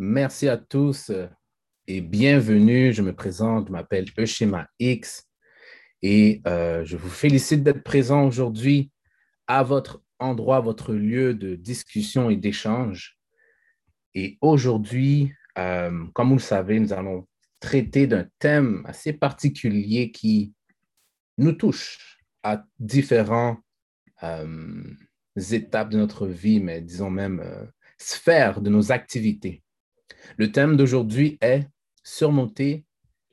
Merci à tous euh, et bienvenue. Je me présente, je m'appelle Eushema X et euh, je vous félicite d'être présent aujourd'hui à votre endroit, votre lieu de discussion et d'échange. Et aujourd'hui, euh, comme vous le savez, nous allons traiter d'un thème assez particulier qui nous touche à différentes étapes de notre vie, mais disons même sphères de nos activités. Le thème d'aujourd'hui est surmonter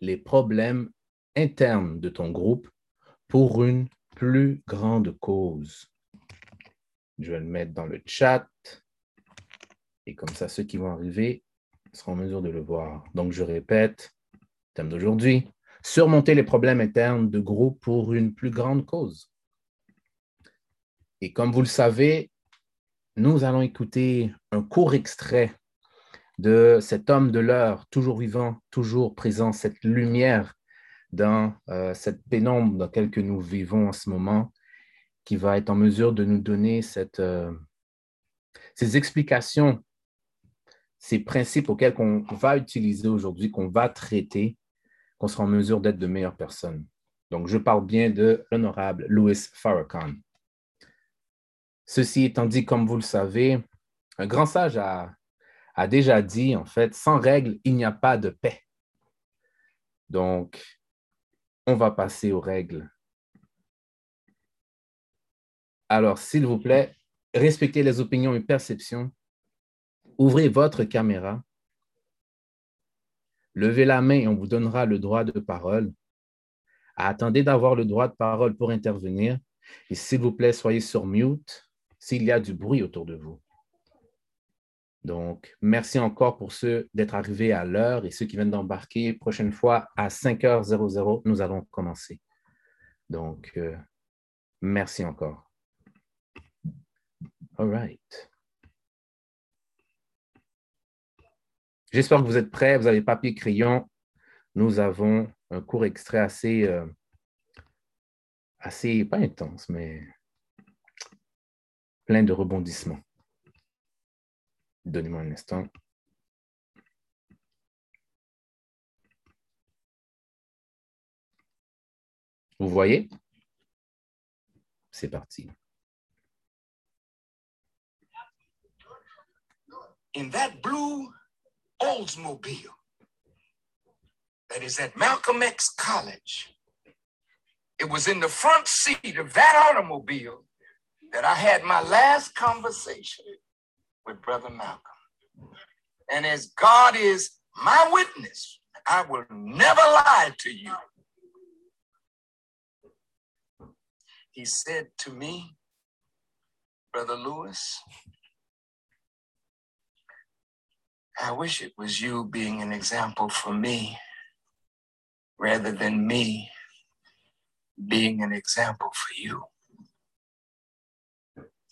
les problèmes internes de ton groupe pour une plus grande cause. Je vais le mettre dans le chat et comme ça, ceux qui vont arriver seront en mesure de le voir. Donc, je répète, thème d'aujourd'hui, surmonter les problèmes internes de groupe pour une plus grande cause. Et comme vous le savez, nous allons écouter un court extrait de cet homme de l'heure, toujours vivant, toujours présent, cette lumière dans euh, cette pénombre dans laquelle nous vivons en ce moment, qui va être en mesure de nous donner cette, euh, ces explications, ces principes auxquels on va utiliser aujourd'hui, qu'on va traiter, qu'on sera en mesure d'être de meilleures personnes. Donc, je parle bien de l'honorable Louis Farrakhan. Ceci étant dit, comme vous le savez, un grand sage a a déjà dit, en fait, sans règles, il n'y a pas de paix. Donc, on va passer aux règles. Alors, s'il vous plaît, respectez les opinions et perceptions. Ouvrez votre caméra. Levez la main et on vous donnera le droit de parole. Attendez d'avoir le droit de parole pour intervenir. Et s'il vous plaît, soyez sur mute s'il y a du bruit autour de vous. Donc, merci encore pour ceux d'être arrivés à l'heure et ceux qui viennent d'embarquer. Prochaine fois, à 5h00, nous allons commencer. Donc, euh, merci encore. All right. J'espère que vous êtes prêts. Vous avez papier, crayon. Nous avons un court extrait assez, euh, assez, pas intense, mais plein de rebondissements. Donnez-moi un instant. Vous voyez? C'est parti. In that blue Oldsmobile that is at Malcolm X College, it was in the front seat of that automobile that I had my last conversation with Brother Malcolm. And as God is my witness, I will never lie to you. He said to me, Brother Lewis, I wish it was you being an example for me rather than me being an example for you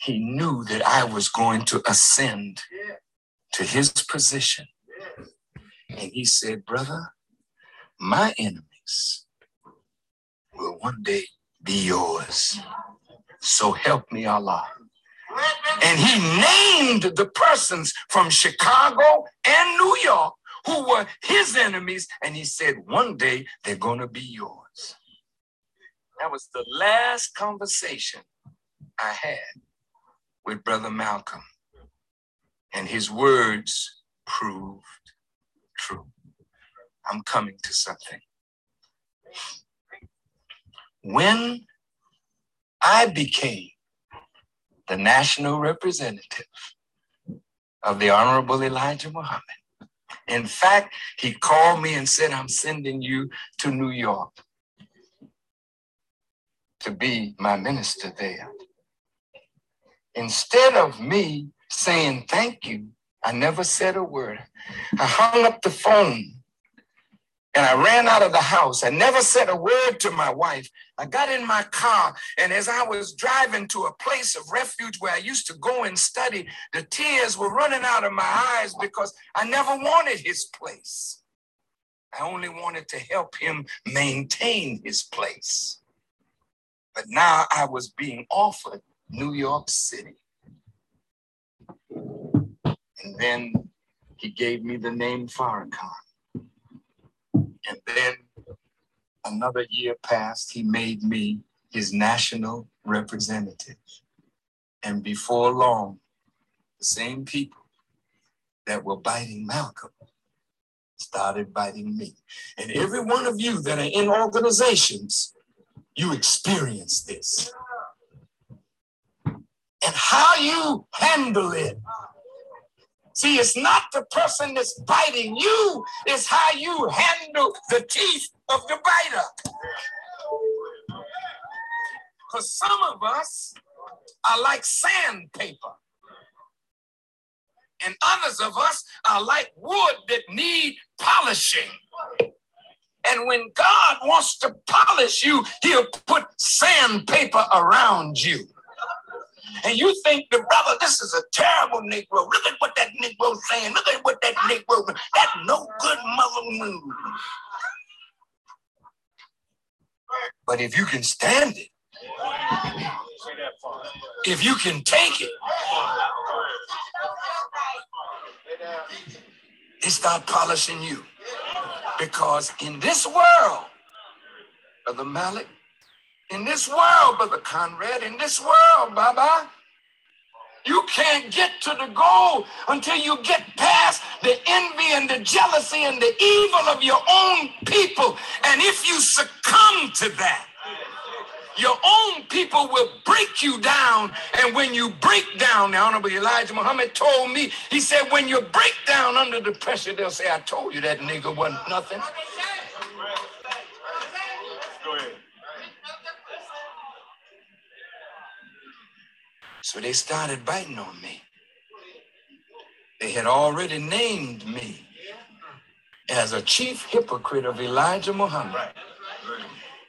he knew that I was going to ascend to his position. And he said, Brother, my enemies will one day be yours. So help me, Allah. And he named the persons from Chicago and New York who were his enemies. And he said, One day they're going to be yours. That was the last conversation I had with Brother Malcolm, and his words proved true. I'm coming to something. When I became the national representative of the Honorable Elijah Muhammad, in fact, he called me and said, I'm sending you to New York to be my minister there instead of me saying thank you, I never said a word. I hung up the phone and I ran out of the house. I never said a word to my wife. I got in my car, and as I was driving to a place of refuge where I used to go and study, the tears were running out of my eyes because I never wanted his place. I only wanted to help him maintain his place. But now I was being offered New York City. And then he gave me the name Farrakhan. And then another year passed, he made me his national representative. And before long, the same people that were biting Malcolm started biting me. And every one of you that are in organizations, you experience this. And how you handle it. See, it's not the person that's biting you, it's how you handle the teeth of the biter. Because some of us are like sandpaper and others of us are like wood that need polishing. And when God wants to polish you, he'll put sandpaper around you. And you think the brother, this is a terrible Negro. Look at what that Negro's saying. Look at what that Negro, that no good mother move. But if you can stand it, if you can take it, they start polishing you. Because in this world, Brother Malik, in this world, Brother Conrad, in this world, Baba, you can't get to the goal until you get past the envy and the jealousy and the evil of your own people. And if you succumb to that, your own people will break you down. And when you break down, the Honorable Elijah Muhammad told me, he said, when you break down under the pressure, they'll say, I told you that nigga wasn't nothing. So they started biting on me. They had already named me as a chief hypocrite of Elijah Muhammad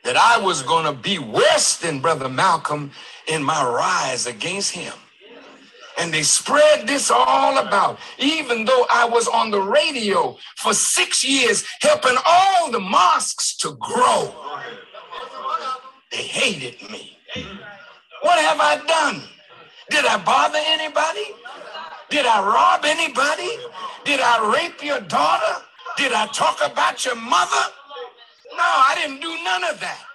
that I was going to be worse than Brother Malcolm in my rise against him. And they spread this all about, even though I was on the radio for six years, helping all the mosques to grow. They hated me. What have I done? Did I bother anybody? Did I rob anybody? Did I rape your daughter? Did I talk about your mother? No, I didn't do none of that.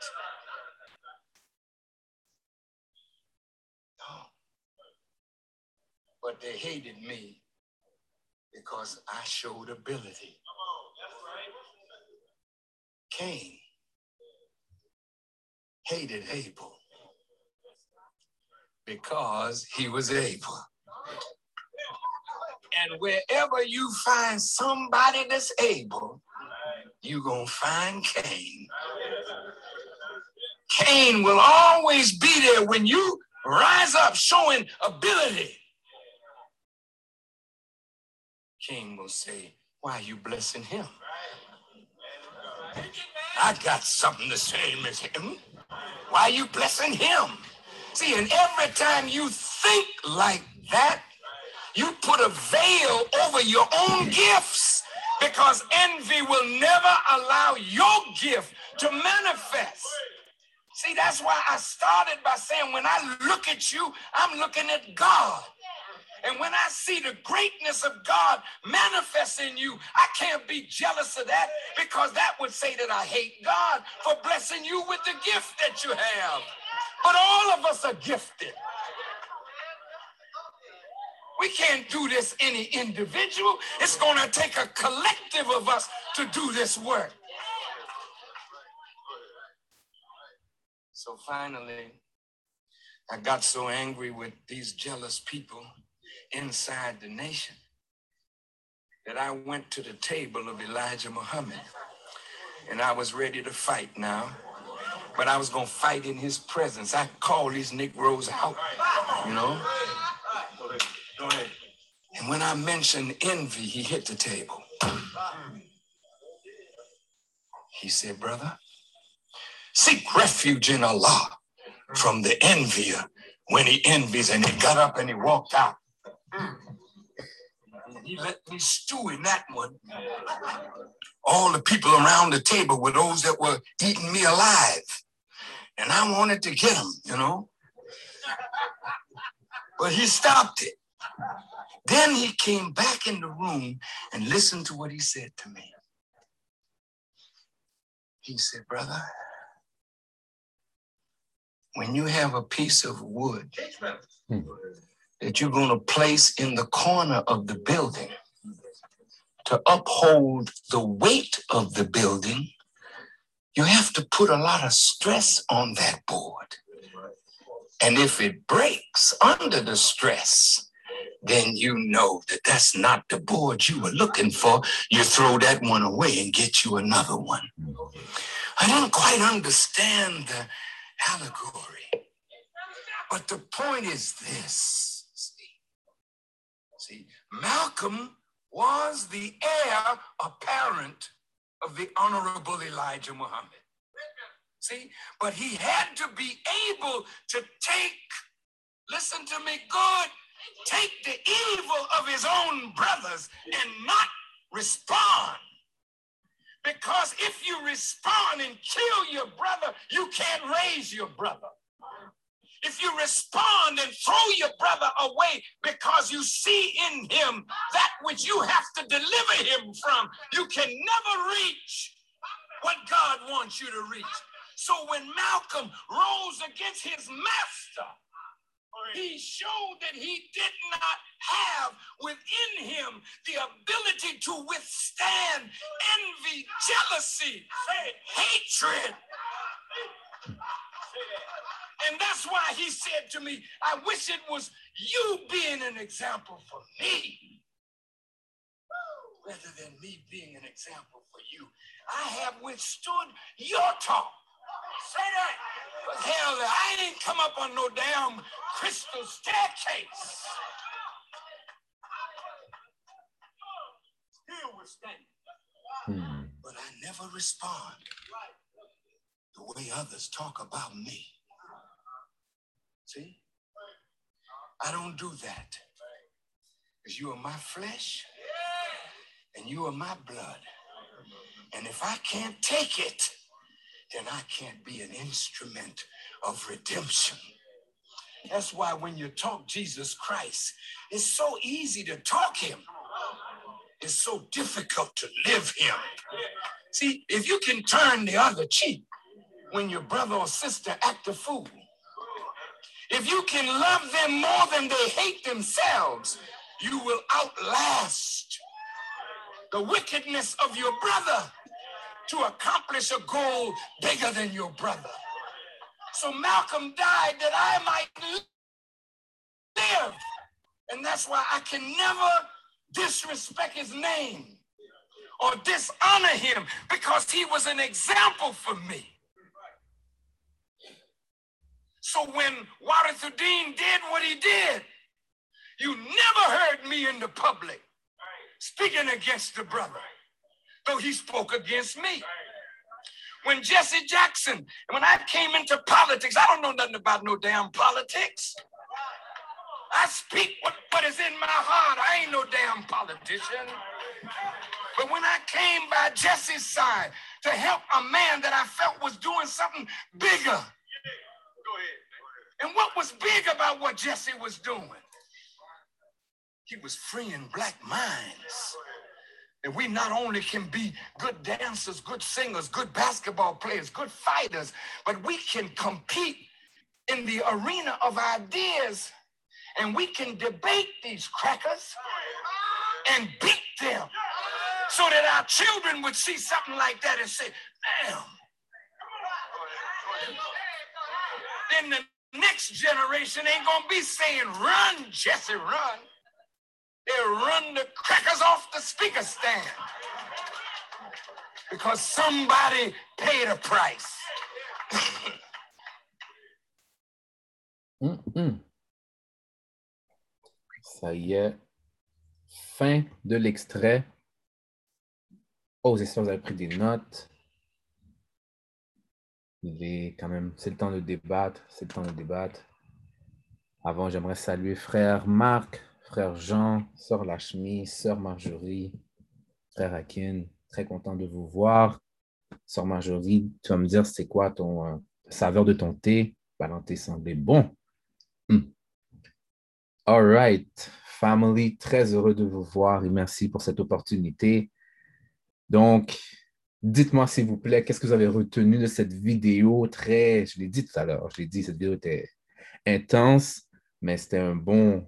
No. But they hated me because I showed ability. Cain hated Abel because he was able. And wherever you find somebody that's able, you're going to find Cain. Cain will always be there when you rise up showing ability. Cain will say, Why are you blessing him? I got something the same as him. Why are you blessing him? See, and every time you think like that, you put a veil over your own gifts because envy will never allow your gift to manifest. See, that's why I started by saying, when I look at you, I'm looking at God. And when I see the greatness of God manifest in you, I can't be jealous of that because that would say that I hate God for blessing you with the gift that you have. But all of us are gifted. We can't do this any individual. It's going to take a collective of us to do this work. So finally, I got so angry with these jealous people inside the nation that I went to the table of Elijah Muhammad and I was ready to fight now. But I was going to fight in his presence. I called these Negroes out, you know. And when I mentioned envy, he hit the table. He said, Brother, seek refuge in Allah from the envier when he envies. And he got up and he walked out. And he let me stew in that one. All the people around the table were those that were eating me alive. And I wanted to get them, you know. But he stopped it. Then he came back in the room and listened to what he said to me. He said, Brother, when you have a piece of wood that you're going to place in the corner of the building to uphold the weight of the building, you have to put a lot of stress on that board. And if it breaks under the stress, then you know that that's not the board you were looking for. You throw that one away and get you another one. I didn't quite understand the allegory. But the point is this Malcolm was the heir apparent of the Honorable Elijah Muhammad. See, but he had to be able to take, listen to me good, take the evil of his own brothers and not respond. Because if you respond and kill your brother, you can't raise your brother. If you respond and throw your brother away because you see in him that which you have to deliver him from, you can never reach what God wants you to reach. So when Malcolm rose against his master, he showed that he did not have within him the ability to withstand envy, jealousy, hatred. And that's why he said to me, I wish it was you being an example for me rather than me being an example for you. I have withstood your talk. Say that. But hell, I ain't come up on no damn crystal staircase. Still withstanding. Hmm. But I never respond the way others talk about me. See? I don't do that. Because you are my flesh and you are my blood. And if I can't take it, then I can't be an instrument of redemption. That's why when you talk Jesus Christ, it's so easy to talk him. It's so difficult to live him. See, if you can turn the other cheek when your brother or sister act a fool, if you can love them more than they hate themselves, you will outlast the wickedness of your brother to accomplish a goal bigger than your brother. So Malcolm died that I might live. And that's why I can never disrespect his name or dishonor him because he was an example for me. So when Warithuddin did what he did, you never heard me in the public speaking against the brother, though he spoke against me. When Jesse Jackson, when I came into politics, I don't know nothing about no damn politics. I speak what, what is in my heart. I ain't no damn politician. But when I came by Jesse's side to help a man that I felt was doing something bigger. And what was big about what Jesse was doing? He was freeing black minds. And we not only can be good dancers, good singers, good basketball players, good fighters, but we can compete in the arena of ideas and we can debate these crackers and beat them so that our children would see something like that and say, damn. Then the next generation ain't gonna be saying, run, Jesse, run. They'll run the crackers off the speaker stand because somebody paid a price. Ça y est. Fin de l'extrait. Oh, que vous avez pris des notes. Il est quand même, c'est le temps de débattre, c'est le temps de débattre. Avant, j'aimerais saluer frère Marc, frère Jean, sœur Lachmi, sœur Marjorie, frère Akin. Très content de vous voir. Sœur Marjorie, tu vas me dire c'est quoi ton euh, saveur de ton thé? Valentin semblait bon. Hmm. All right. family. Très heureux de vous voir et merci pour cette opportunité. Donc, dites-moi s'il vous plaît, qu'est-ce que vous avez retenu de cette vidéo très, je l'ai dit tout à l'heure, je l'ai dit, cette vidéo était intense, mais c'était un bon,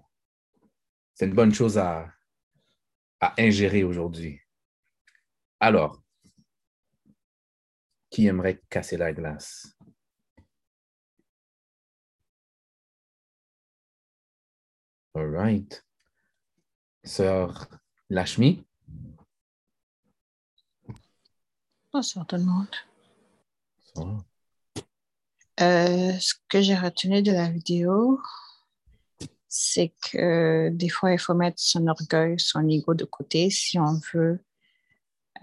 c'est une bonne chose à, ingérer aujourd'hui. Alors, qui aimerait casser la glace? All right. Sœur Lashmi? Bonsoir tout le monde. Euh, ce que j'ai retenu de la vidéo, c'est que des fois, il faut mettre son orgueil, son ego de côté si on veut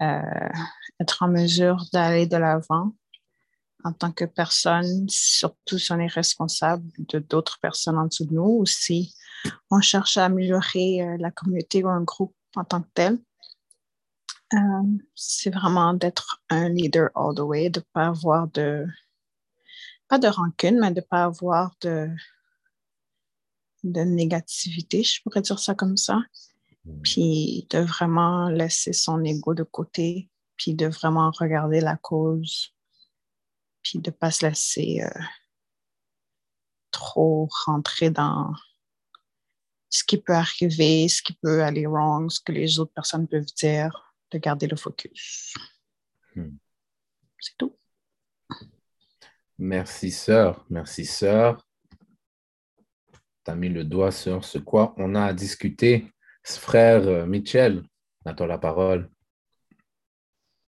euh, être en mesure d'aller de l'avant en tant que personne, surtout si on est responsable de d'autres personnes en dessous de nous ou si on cherche à améliorer euh, la communauté ou un groupe en tant que tel. Euh, c'est vraiment d'être un leader all the way, de ne pas avoir de, pas de rancune, mais de ne pas avoir de, de négativité, je pourrais dire ça comme ça. Mm. Puis de vraiment laisser son ego de côté, puis de vraiment regarder la cause, puis de ne pas se laisser euh, trop rentrer dans ce qui peut arriver, ce qui peut aller wrong, ce que les autres personnes peuvent dire, de garder le focus. Hmm. C'est tout. Merci, sœur. Merci, sœur. Tu as mis le doigt sur ce quoi on a à discuter. Frère Michel, à toi la parole.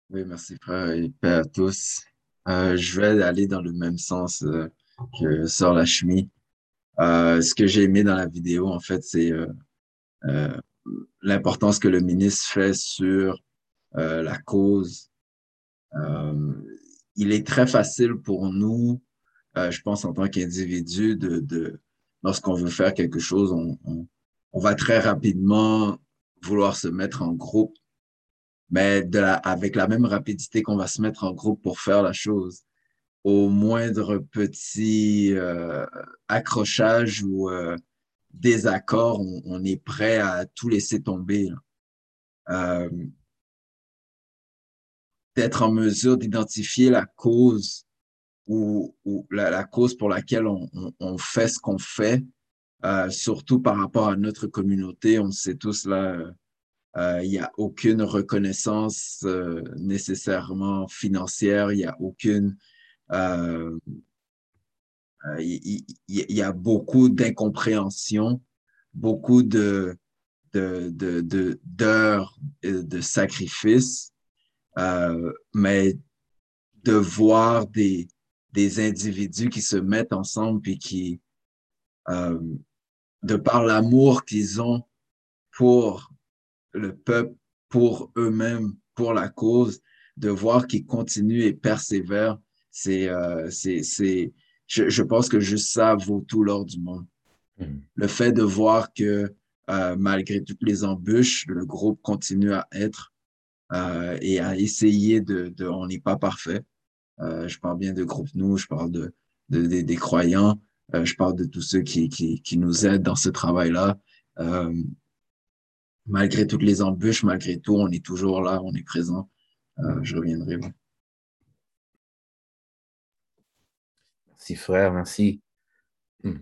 Oui, merci, frère, et paix à tous. Euh, je vais aller dans le même sens euh, que sœur Lachmi. Euh, ce que j'ai aimé dans la vidéo, en fait, c'est euh, euh, l'importance que le ministre fait sur la cause. il est très facile pour nous, je pense, en tant qu'individu, de, de lorsqu'on veut faire quelque chose, on, on, on, va très rapidement vouloir se mettre en groupe, mais de la, avec la même rapidité qu'on va se mettre en groupe pour faire la chose, au moindre petit euh, accrochage ou euh, désaccord, on, est prêt à tout laisser tomber. Euh, D'être en mesure d'identifier la cause ou, la, cause pour laquelle on, fait ce qu'on fait, euh, surtout par rapport à notre communauté. On sait tous là, euh, il n'y a aucune reconnaissance nécessairement financière, il n'y a aucune euh, euh, il, y, a beaucoup d'incompréhension, beaucoup de d'heures de, de, de, de sacrifices, euh, mais de voir des, des individus qui se mettent ensemble puis qui, euh, de par l'amour qu'ils ont pour le peuple, pour eux-mêmes, pour la cause, de voir qu'ils continuent et persévèrent c'est, euh, c'est, c'est, je, je, pense que juste ça vaut tout l'or du monde. Hmm. Le fait de voir que euh, malgré toutes les embûches, le groupe continue à être et à essayer de, on n'est pas parfait. Euh, je parle bien de groupe nous, je parle de, de, de des croyants, euh, je parle de tous ceux qui, qui, nous aident dans ce travail-là. Euh, malgré toutes les embûches, malgré tout, on est toujours là, on est présent. je reviendrai. Merci, frère, merci. Hmm.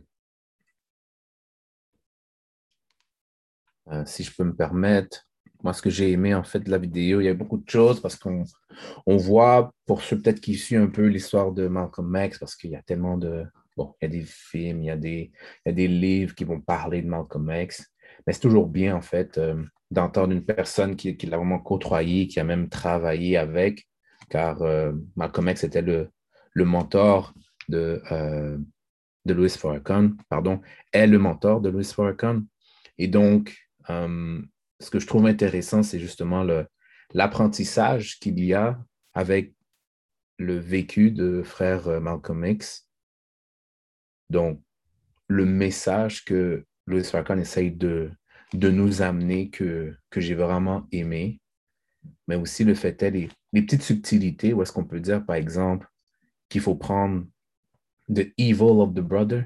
Euh, si je peux me permettre, moi, ce que j'ai aimé en fait de la vidéo, il y a beaucoup de choses parce qu'on on voit, pour ceux peut-être qui suivent un peu l'histoire de Malcolm X, parce qu'il y a tellement de. Bon, il y a des films, il y a des, il y a des livres qui vont parler de Malcolm X, mais c'est toujours bien en fait euh, d'entendre une personne qui, qui l'a vraiment côtoyé, qui a même travaillé avec, car euh, Malcolm X était le, le mentor de, euh, de Louis Farrakhan, pardon, est le mentor de Louis Farrakhan. Et donc, ce que je trouve intéressant, c'est justement l'apprentissage qu'il y a avec le vécu de frère euh, Malcolm X. Donc, le message que Louis Farrakhan essaye de, de nous amener que, que j'ai vraiment aimé, mais aussi le fait les, les petites subtilités, où est-ce qu'on peut dire, par exemple, qu'il faut prendre the evil of the brother.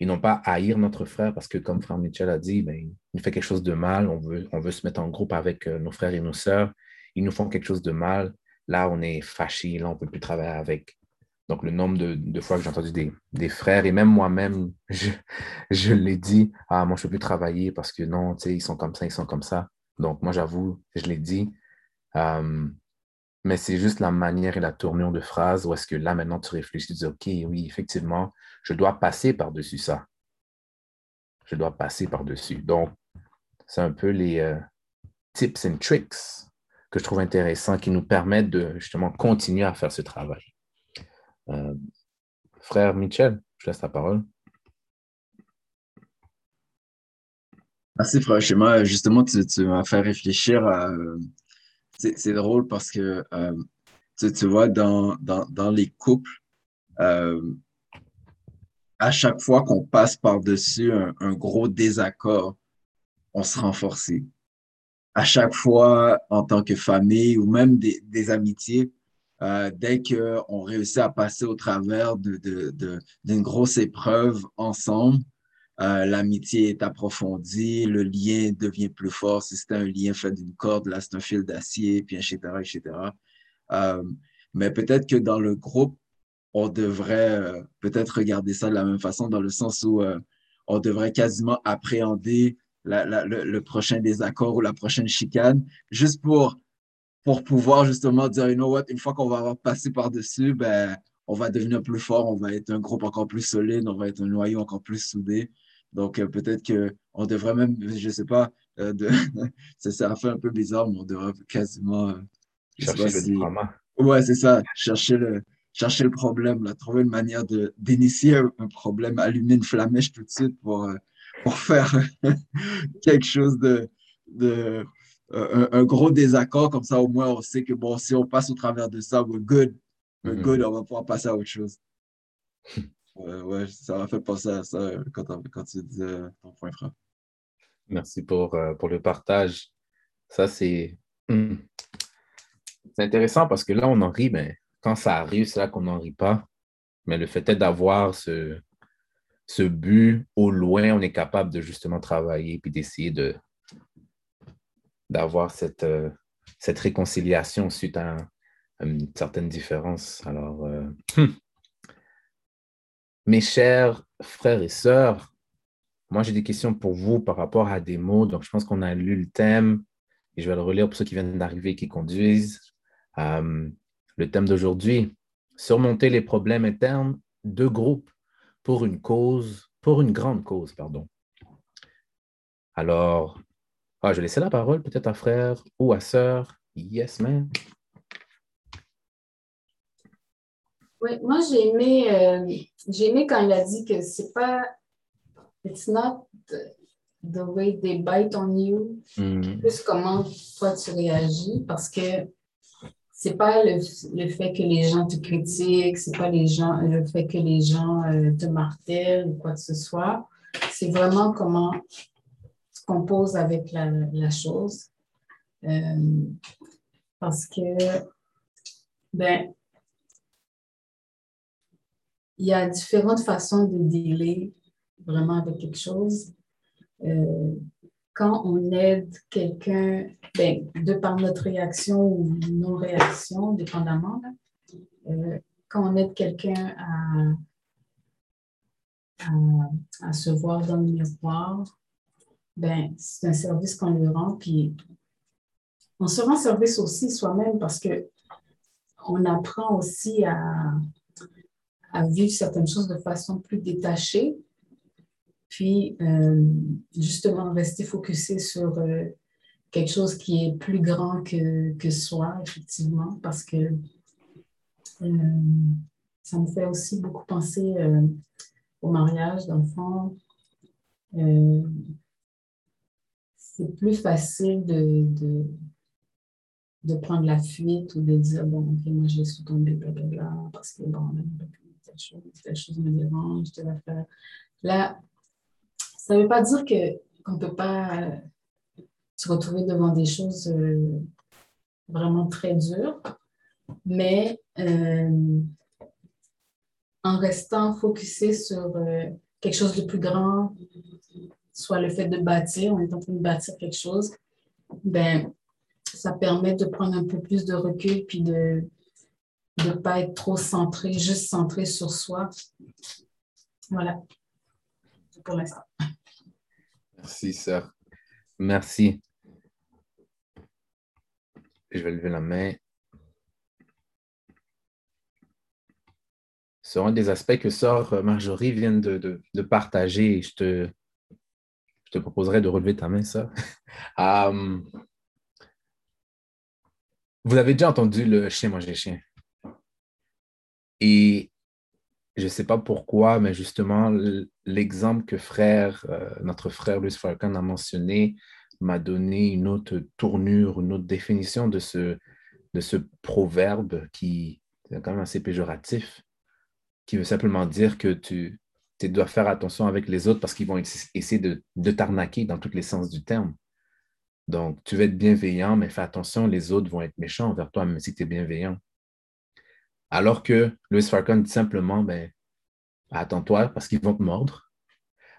Et non pas haïr notre frère parce que, comme frère Michel a dit, ben, il fait quelque chose de mal, on veut, on veut se mettre en groupe avec euh, nos frères et nos sœurs, ils nous font quelque chose de mal, là, on est fâché, là, on ne peut plus travailler avec. Donc, le nombre de, fois que j'ai entendu des, frères, et même moi-même, je, l'ai dit, ah, moi, je ne peux plus travailler parce que non, tu sais, ils sont comme ça, ils sont comme ça. Donc, moi, j'avoue, je l'ai dit. Euh, mais c'est juste la manière et la tournure de phrase où est-ce que là, maintenant, tu réfléchis, tu dis, OK, oui, effectivement, je dois passer par-dessus ça. Je dois passer par-dessus. Donc, c'est un peu les euh, tips and tricks que je trouve intéressants qui nous permettent de justement continuer à faire ce travail. Euh, frère Michel, je laisse la parole. Merci, frère Schéma. Justement, tu, m'as fait réfléchir à. C'est drôle parce que euh, tu, vois, dans, dans, les couples, euh, à chaque fois qu'on passe par-dessus un, gros désaccord, on se renforce. À chaque fois, en tant que famille ou même des, amitiés, euh, dès qu'on réussit à passer au travers d'une grosse épreuve ensemble, euh, l'amitié est approfondie, le lien devient plus fort. Si c'était un lien fait d'une corde, là, c'est un fil d'acier, puis etc., etc. Euh, mais peut-être que dans le groupe, on devrait peut-être regarder ça de la même façon, dans le sens où on devrait quasiment appréhender le, le, prochain désaccord ou la prochaine chicane, juste pour pour pouvoir justement dire, you know what, une fois qu'on va avoir passé par-dessus, ben, on va devenir plus fort, on va être un groupe encore plus solide, on va être un noyau encore plus soudé. Donc, euh, peut-être qu'on devrait même, je ne sais pas, euh, de, ça, ça fait un peu bizarre, mais on devrait quasiment. Euh, chercher le drama. Ouais, c'est ça, chercher le, chercher le problème, là, trouver une manière d'initier un, problème, allumer une flamèche tout de suite pour, pour faire quelque chose de, de, un, gros désaccord, comme ça au moins on sait que bon, si on passe au travers de ça, we're good. We're mm-hmm. good, on va pouvoir passer à autre chose. ouais, ça m'a fait penser à ça quand, quand tu disais ton point frère. Merci pour, euh, pour le partage. Ça, c'est hmm. c'est intéressant parce que là, on en rit, mais quand ça arrive, c'est là qu'on n'en rit pas. Mais le fait est d'avoir ce, ce but au loin, on est capable de justement travailler puis d'essayer de, d'avoir cette, euh, cette réconciliation suite à, une certaine différence. Alors, euh, hmm. Mes chers frères et sœurs, moi j'ai des questions pour vous par rapport à des mots. Donc, je pense qu'on a lu le thème et je vais le relire pour ceux qui viennent d'arriver et qui conduisent. Euh, le thème d'aujourd'hui, surmonter les problèmes internes de groupe pour une cause, pour une grande cause, pardon. Alors, ah, je vais laisser la parole peut-être à frère ou à sœur. Yes, man. Oui, moi j'ai aimé, euh, j'ai aimé quand il a dit que c'est pas, it's not the way they bite on you, mm-hmm. plus comment toi tu réagis, parce que c'est pas le, fait que les gens te critiquent, c'est pas les gens, le fait que les gens euh, te martèlent ou quoi que ce soit. C'est vraiment comment compose avec la, chose. Euh, parce que, ben, il y a différentes façons de dealer vraiment avec quelque chose. Euh, quand on aide quelqu'un, ben, de par notre réaction ou non-réaction, dépendamment, euh, quand on aide quelqu'un à, à, se voir dans le miroir, ben, c'est un service qu'on lui rend. Puis on se rend service aussi soi-même parce que on apprend aussi à, à, vivre certaines choses de façon plus détachée. Puis, euh, justement, rester focusé sur euh, quelque chose qui est plus grand que, que soi, effectivement, parce que euh, ça me fait aussi beaucoup penser au mariage, d'enfants c'est plus facile de, de, de, prendre la fuite ou de dire, bon, ok, moi, je laisse tomber, blablabla, parce que, bon, telle chose, telle chose me dérange, telle affaire. Là, ça ne veut pas dire qu'on ne peut pas se retrouver devant des choses euh, vraiment très dures, mais euh, en restant focusé sur euh, quelque chose de plus grand, soit le fait de bâtir, on est en train de bâtir quelque chose, ben, ça permet de prendre un peu plus de recul puis de ne pas être trop centré, juste centré sur soi. Voilà, pour l'instant. Merci, sœur. Merci. Je vais lever la main. C'est un des aspects que sœur Marjorie vient de, partager. Je te, je te proposerai de relever ta main, ça. Euh, vous avez déjà entendu le chien manger chien? Et je ne sais pas pourquoi, mais justement, l'exemple que frère, euh, notre frère Louis Falcon a mentionné m'a donné une autre tournure, une autre définition de ce, de ce proverbe qui est quand même assez péjoratif, qui veut simplement dire que tu, tu dois faire attention avec les autres parce qu'ils vont essayer de, de t'arnaquer dans tous les sens du terme. Donc, tu vas être bienveillant, mais fais attention, les autres vont être méchants envers toi, même si tu es bienveillant. Alors que Louis Farrakhan dit simplement, ben, attends-toi parce qu'ils vont te mordre,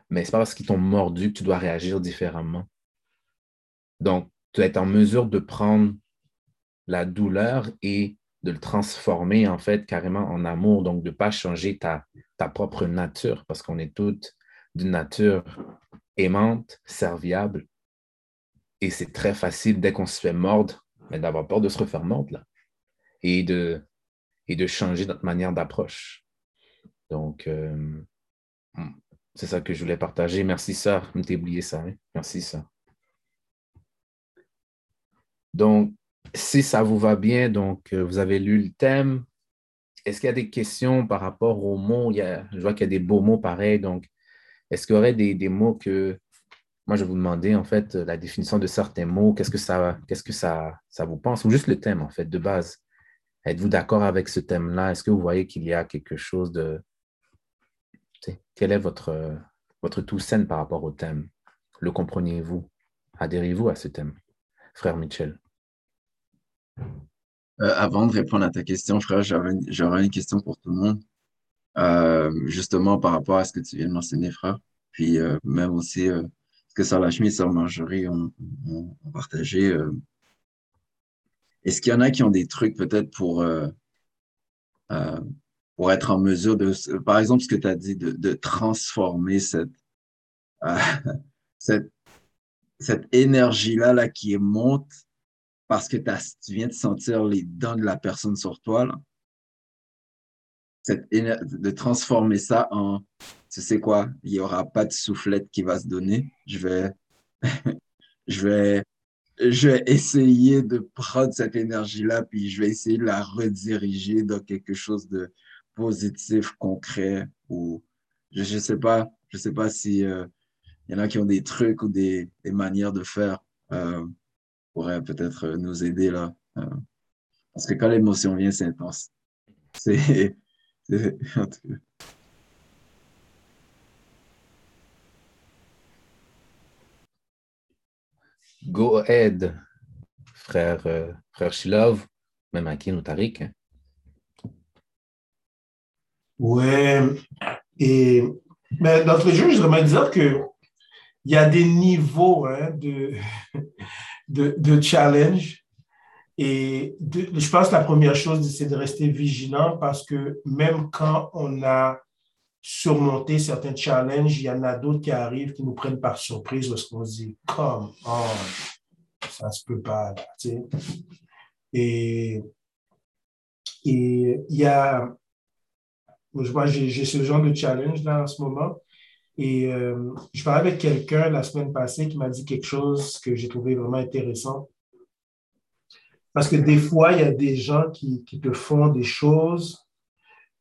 mais ce n'est pas parce qu'ils t'ont mordu que tu dois réagir différemment. Donc, tu dois être en mesure de prendre la douleur et de le transformer en fait carrément en amour, donc de ne pas changer ta, propre nature, parce qu'on est toutes d'une nature aimante, serviable, et c'est très facile dès qu'on se fait mordre, mais d'avoir peur de se refaire mordre, et de, et de changer notre manière d'approche. Donc, euh, c'est ça que je voulais partager. Merci, sœur. Je oublié ça. Hein. Merci, sœur. Donc, si ça vous va bien, donc euh, vous avez lu le thème. Est-ce qu'il y a des questions par rapport aux mots? je vois qu'il y a des beaux mots pareils. Donc, est-ce qu'il y aurait des, mots que moi je vais vous demander en fait la définition de certains mots? Qu'est-ce que ça, qu'est-ce que ça, ça vous pense? Ou juste le thème en fait de base. Êtes-vous d'accord avec ce thème-là? Est-ce que vous voyez qu'il y a quelque chose de. Quel est votre, votre tout scène par rapport au thème? Le comprenez-vous? Adhérez-vous à ce thème? Frère Mitchell? Euh, avant de répondre à ta question, frère, j'aurais une question pour tout le monde. Euh, justement, par rapport à ce que tu viens de mentionner, frère. Puis euh, même aussi ce que Sœur Lachmi et Sœur Marjorie ont, partagé. Est-ce qu'il y en a qui ont des trucs peut-être pour, pour être en mesure de, par exemple, ce que tu as dit, de, transformer cette, cette, énergie-là là, qui monte parce que tu viens de sentir les dents de la personne sur toi, de transformer ça en, tu sais quoi, il n'y aura pas de soufflette qui va se donner. Je vais, je vais, je vais essayer de prendre cette énergie-là, puis je vais essayer de la rediriger dans quelque chose de positif, concret, ou je ne sais pas, je sais pas si euh, il y en a qui ont des trucs ou des, manières de faire. Euh, pourrait peut-être nous aider là. Euh, parce que quand l'émotion vient, c'est intense. C'est. Go ahead, frère, euh, frère Shilov, même Akin ou Tariq. Ouais, et mais d'entrée jeu, je voudrais dire que il y a des niveaux hein, de, de, challenge. Et je pense que la première chose, c'est de rester vigilant parce que même quand on a surmonté certains challenges, il y en a d'autres qui arrivent, qui nous prennent par surprise parce qu'on se dit, comme, oh, ça se peut pas. Et, et il y a, moi, j'ai ce genre de challenge là en ce moment. Et euh, je parlais avec quelqu'un la semaine passée qui m'a dit quelque chose que j'ai trouvé vraiment intéressant. Parce que des fois, il y a des gens qui, qui te font des choses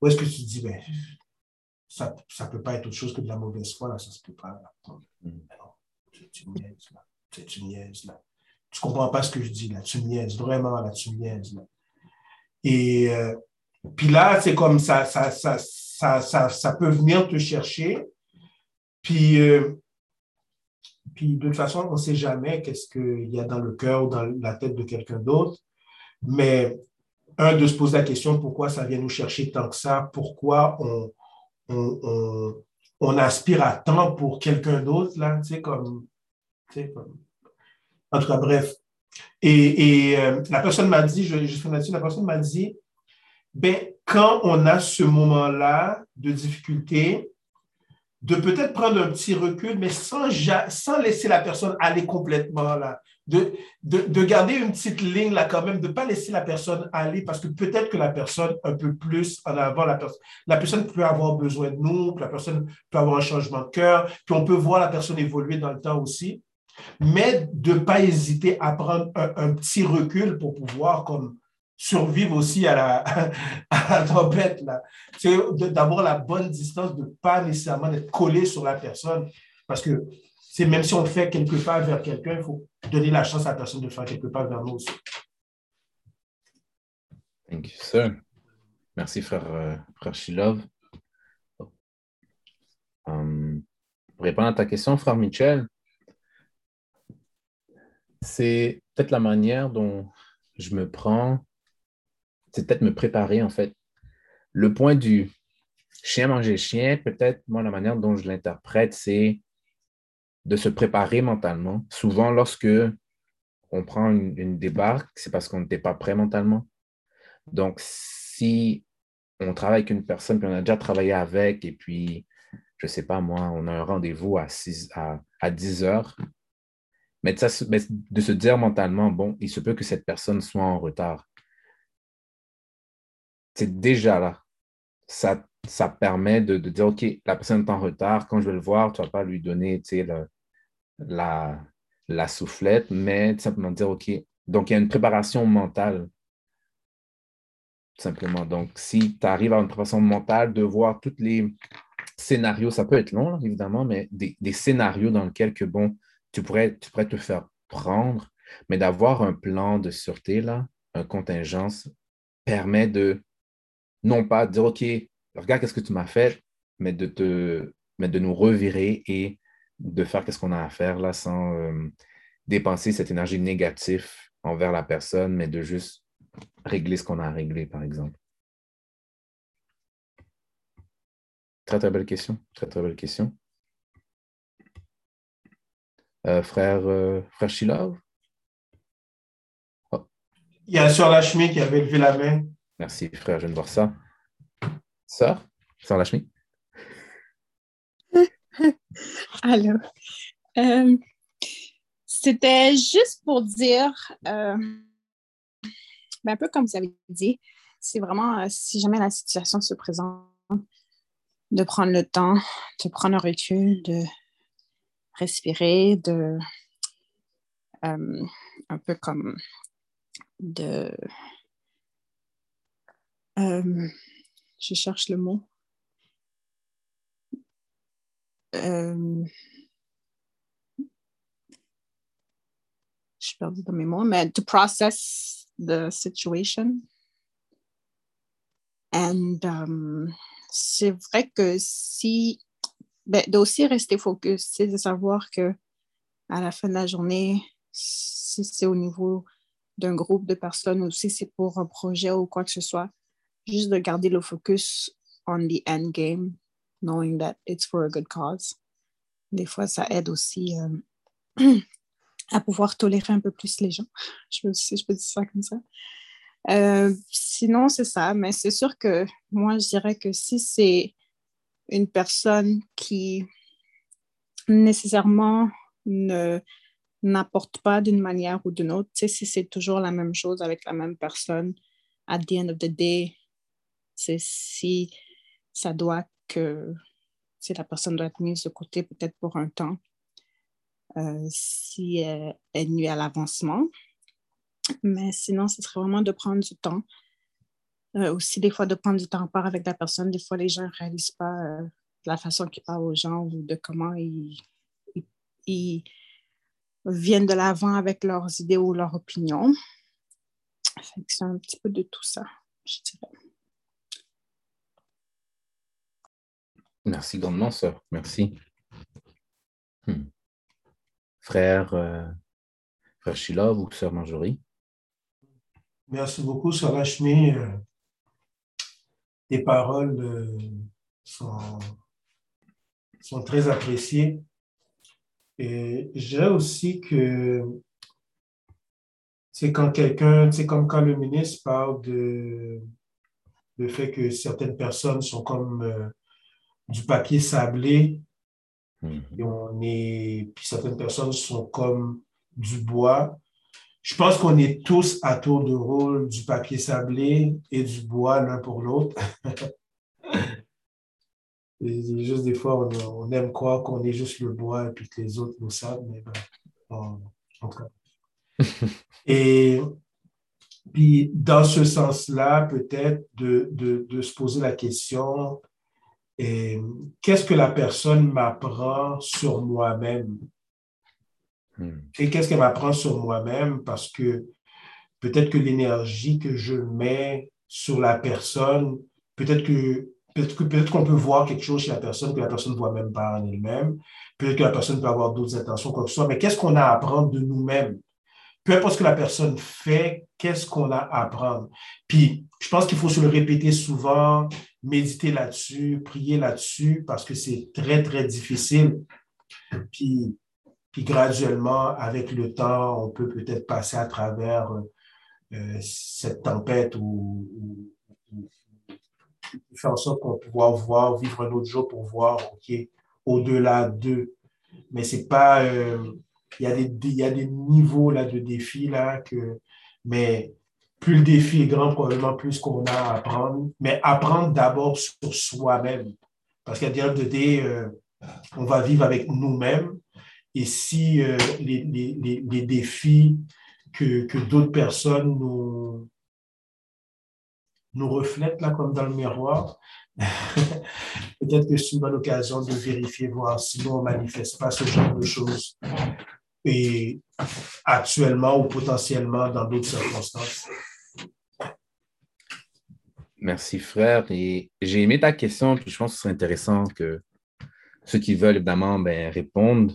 où est-ce que tu dis, ben, ça ne peut pas être autre chose que de la mauvaise foi, là, ça se peut pas. Mm. tu niaises, là. Tu, niaises, là. Tu comprends pas ce que je dis, là. Tu niaises, vraiment, là, tu niaises, là. Et euh, puis là, c'est comme ça ça, ça, ça, ça, ça peut venir te chercher puis, euh, puis de toute façon, on ne sait jamais qu'est-ce qu'il y a dans le cœur ou dans la tête de quelqu'un d'autre. Mais un, de se poser la question pourquoi ça vient nous chercher tant que ça, pourquoi on, on, aspire à tant pour quelqu'un d'autre, là, tu sais, comme, En tout cas, bref. Et, euh, la personne m'a dit, je, je là-dessus, la personne m'a dit, ben, quand on a ce moment-là de difficulté, de peut-être prendre un petit recul, mais sans, sans laisser la personne aller complètement là. De, de, garder une petite ligne là quand même, de ne pas laisser la personne aller parce que peut-être que la personne un peu plus en avant, la, personne la personne peut avoir besoin de nous, que la personne peut avoir un changement de cœur, puis on peut voir la personne évoluer dans le temps aussi, mais de ne pas hésiter à prendre un, petit recul pour pouvoir comme survivre aussi à la, à la tempête. C'est d'avoir la bonne distance, de ne pas nécessairement être collé sur la personne. Parce que c'est même si on fait quelques pas vers quelqu'un, il faut donner la chance à la personne de faire quelques pas vers nous aussi. Thank you, sir. Merci, frère, euh, frère Shilov. Um, pour répondre à ta question, frère Michel, c'est peut-être la manière dont je me prends c'est peut-être me préparer, en fait. Le point du chien manger chien, peut-être, moi, la manière dont je l'interprète, c'est de se préparer mentalement. Souvent, lorsque on prend une, débarque, c'est parce qu'on n'était pas prêt mentalement. Donc, si on travaille avec une personne, puis on a déjà travaillé avec, et puis, je ne sais pas, moi, on a un rendez-vous à, à, à 10 heures, mais de se dire mentalement, bon, il se peut que cette personne soit en retard c'est déjà là. Ça, ça permet de, dire, OK, la personne est en retard, quand je vais le voir, tu ne vas pas lui donner la, la soufflette, mais simplement dire, OK, donc il y a une préparation mentale, simplement. Donc, si tu arrives à une préparation mentale, de voir tous les scénarios, ça peut être long, évidemment, mais des, scénarios dans lesquels que, bon, tu pourrais, tu pourrais te faire prendre, mais d'avoir un plan de sûreté, là, un contingence, permet de non pas dire, OK, regarde qu'est-ce que tu m'as fait, mais de, te, mais de nous revirer et de faire qu'est-ce qu'on a à faire là sans euh, dépenser cette énergie négative envers la personne, mais de juste régler ce qu'on a à régler, par exemple. Très, très belle question. Très, très belle question. Euh, frère, euh, frère Shilov? Oh. Il y a Sœur Lachmi qui avait levé la main. Merci, frère, je viens de voir ça. Sœur, Sœur Lachmi? Alors, euh, c'était juste pour dire, euh, ben, un peu comme vous avez dit, c'est vraiment, euh, si jamais la situation se présente, de prendre le temps, de prendre un recul, de respirer, de un peu comme de je cherche le mot. Euh, je suis perdue dans mes mots, mais to process the situation. And um, c'est vrai que si, ben, d'aussi rester focus, c'est de savoir que à la fin de la journée, si c'est au niveau d'un groupe de personnes ou si c'est pour un projet ou quoi que ce soit, juste de garder le focus on the end game, knowing that it's for a good cause. Des fois, ça aide aussi euh, à pouvoir tolérer un peu plus les gens, je peux, si je peux dire ça comme ça. Euh, sinon, c'est ça, mais c'est sûr que moi, je dirais que si c'est une personne qui nécessairement ne n'apporte pas d'une manière ou d'une autre, si c'est toujours la même chose avec la même personne, at the end of the day, c'est si ça doit que, si la personne doit être mise de côté peut-être pour un temps, euh, si elle, nuit à l'avancement. Mais sinon, ce serait vraiment de prendre du temps. Euh, aussi, des fois, de prendre du temps à part avec la personne. Des fois, les gens ne réalisent pas euh, la façon qu'ils parlent aux gens ou de comment ils, ils viennent de l'avant avec leurs idées ou leurs opinions. C'est un petit peu de tout ça, je dirais. Merci grandement, sœur. Merci. Hmm. Frère, euh, frère Shilov ou sœur Marjorie? Merci beaucoup, sœur Lachmi. Euh, tes paroles euh, sont sont très appréciés. Et dirais aussi que c'est quand quelqu'un, c'est comme quand le ministre parle de le fait que certaines personnes sont comme euh, du papier sablé mhm. et on est, puis certaines personnes sont comme du bois. Je pense qu'on est tous à tour de rôle du papier sablé et du bois l'un pour l'autre. juste des fois, on, aime croire qu'on est juste le bois et puis que les autres nous savent, mais ben, en, tout cas. et puis, dans ce sens-là, peut-être de, de, se poser la question, qu'est-ce que la personne m'apprend sur moi-même? Hmm. Et qu'est-ce qu'elle m'apprend sur moi-même? Parce que peut-être que l'énergie que je mets sur la personne, peut-être que peut-être qu'on peut voir quelque chose chez la personne que la personne ne voit même pas en elle-même. Peut-être que la personne peut avoir d'autres intentions, quoi que ce soit. Mais qu'est-ce qu'on a à apprendre de nous-mêmes? Peu importe ce que la personne fait, qu'est-ce qu'on a à apprendre? Puis, je pense qu'il faut se le répéter souvent, méditer là-dessus, prier là-dessus, parce que c'est très, très difficile. Puis, puis graduellement, avec le temps, on peut peut-être passer à travers euh, cette tempête ou, faire en sorte qu'on pouvoir voir, vivre un autre jour pour voir, OK, au-delà d'eux. Mais c'est pas, euh, il y, a des, y a des niveaux là, de défis, là, que, mais plus le défi est grand, probablement plus qu'on a à apprendre, mais apprendre d'abord sur soi-même. Parce qu'à dire de D, euh, on va vivre avec nous-mêmes. Et si euh, les, les, les, défis que, que d'autres personnes nous, nous reflète là comme dans le miroir. Peut-être que c'est une bonne occasion de vérifier, voir si nous, on ne manifeste pas ce genre de choses et actuellement ou potentiellement dans d'autres circonstances. Merci, frère. Et j'ai aimé ta question, puis je pense que ce serait intéressant que ceux qui veulent évidemment ben, répondre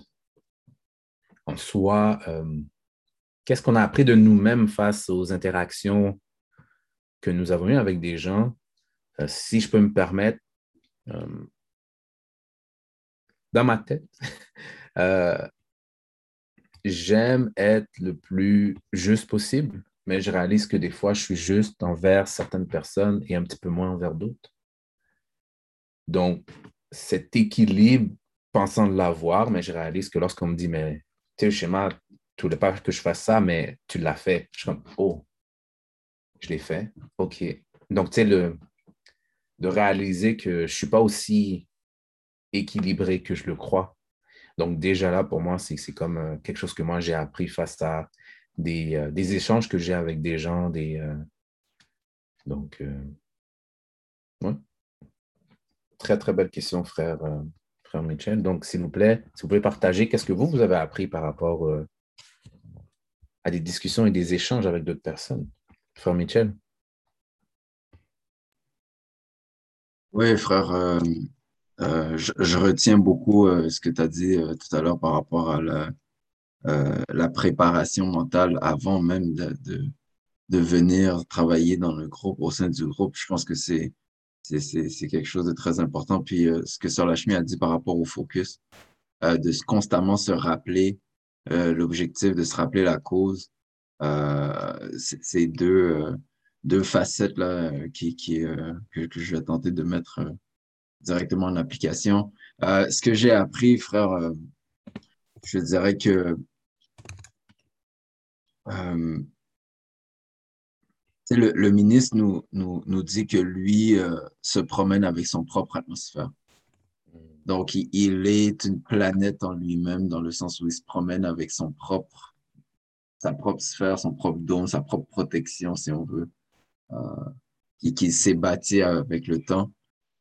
en soi. Euh, qu'est-ce qu'on a appris de nous-mêmes face aux interactions que nous avons eu avec des gens, euh, si je peux me permettre, euh, dans ma tête, j'aime être le plus juste possible, mais je réalise que des fois, je suis juste envers certaines personnes et un petit peu moins envers d'autres. Donc, cet équilibre, pensant de l'avoir, mais je réalise que lorsqu'on me dit, mais tu sais, schéma, tu voulais pas que je fasse ça, mais tu l'as fait. Je suis comme, oh, je l'ai fait. OK. Donc, tu sais, le, de réaliser que je ne suis pas aussi équilibré que je le crois. Donc, déjà là, pour moi, c'est comme euh, quelque chose que moi, j'ai appris face à des, euh, échanges que j'ai avec des gens. Euh, donc, ouais. Très, très belle question, frère, Michel. Donc, s'il vous plaît, si vous pouvez partager, qu'est-ce que vous, vous avez appris par rapport à des discussions et des échanges avec d'autres personnes? Frère Michel? Oui, frère, euh, je, retiens beaucoup euh, ce que tu as dit tout à l'heure par rapport à la, la, préparation mentale avant même de, de, venir travailler dans le groupe, au sein du groupe. Je pense que c'est quelque chose de très important. Puis ce que Sœur Lachmi a dit par rapport au focus, de constamment se rappeler l'objectif, de se rappeler la cause, euh, c'est deux, euh, deux facettes là, qui, qui euh, que, je vais tenter de mettre directement en application. ce que j'ai appris, frère, je dirais que le, le, ministre nous, nous, nous, dit que lui se promène avec son propre atmosphère. Donc, il, il est une planète en lui-même dans le sens où il se promène avec son propre sa propre sphère, son propre don, sa propre protection, si on veut, euh, qui, s'est bâti avec le temps.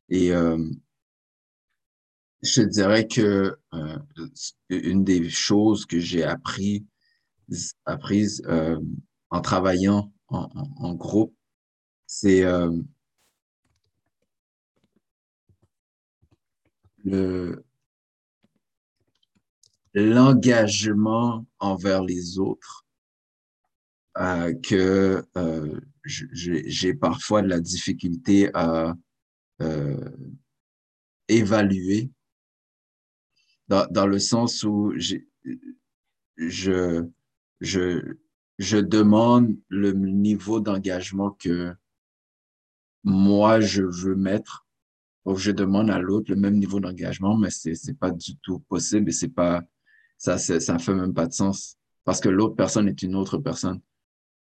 Et euh, je dirais que euh, une des choses que j'ai appris, apprises en travaillant en, groupe, c'est le l'engagement envers les autres euh, que euh, j'ai parfois de la difficulté à euh, évaluer dans, dans le sens où je, je, je demande le niveau d'engagement que moi, je veux mettre. Donc, je demande à l'autre le même niveau d'engagement, mais c'est c'est pas du tout possible et c'est pas, ça, ça fait même pas de sens parce que l'autre personne est une autre personne.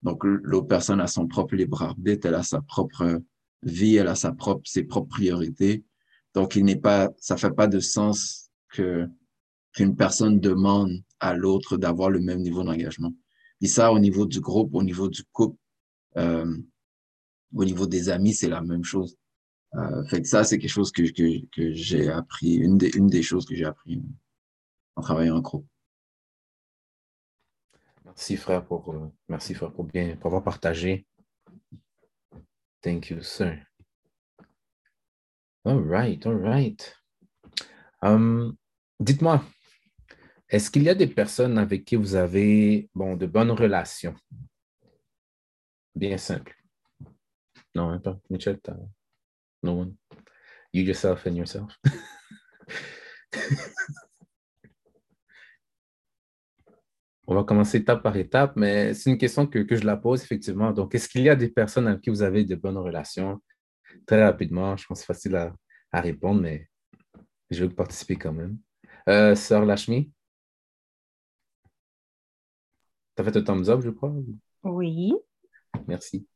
Donc, l'autre personne a son propre libre arbitre, elle a sa propre vie, elle a sa propre, ses propres priorités. Donc, il n'est pas, ça fait pas de sens que, qu'une personne demande à l'autre d'avoir le même niveau d'engagement. Et ça, au niveau du groupe, au niveau du couple, euh, au niveau des amis, c'est la même chose. Euh, fait que ça, c'est quelque chose que, que, que j'ai appris, une des, une des choses que j'ai appris en travaillant en groupe. Merci frère pour, euh, merci frère pour bien pour avoir partagé. Thank you, sir. All right, all right. Um, dites-moi, est-ce qu'il y a des personnes avec qui vous avez de bonnes relations? Bien simple. Non, même pas. Michel, no one. You yourself and yourself. On va commencer étape par étape, mais c'est une question que, je la pose effectivement. Donc, est-ce qu'il y a des personnes avec qui vous avez de bonnes relations? Très rapidement, je pense que c'est facile à, répondre, mais je veux participer quand même. Euh, Sœur Lashmi? Tu as fait un thumbs up, je crois? Oui. Merci.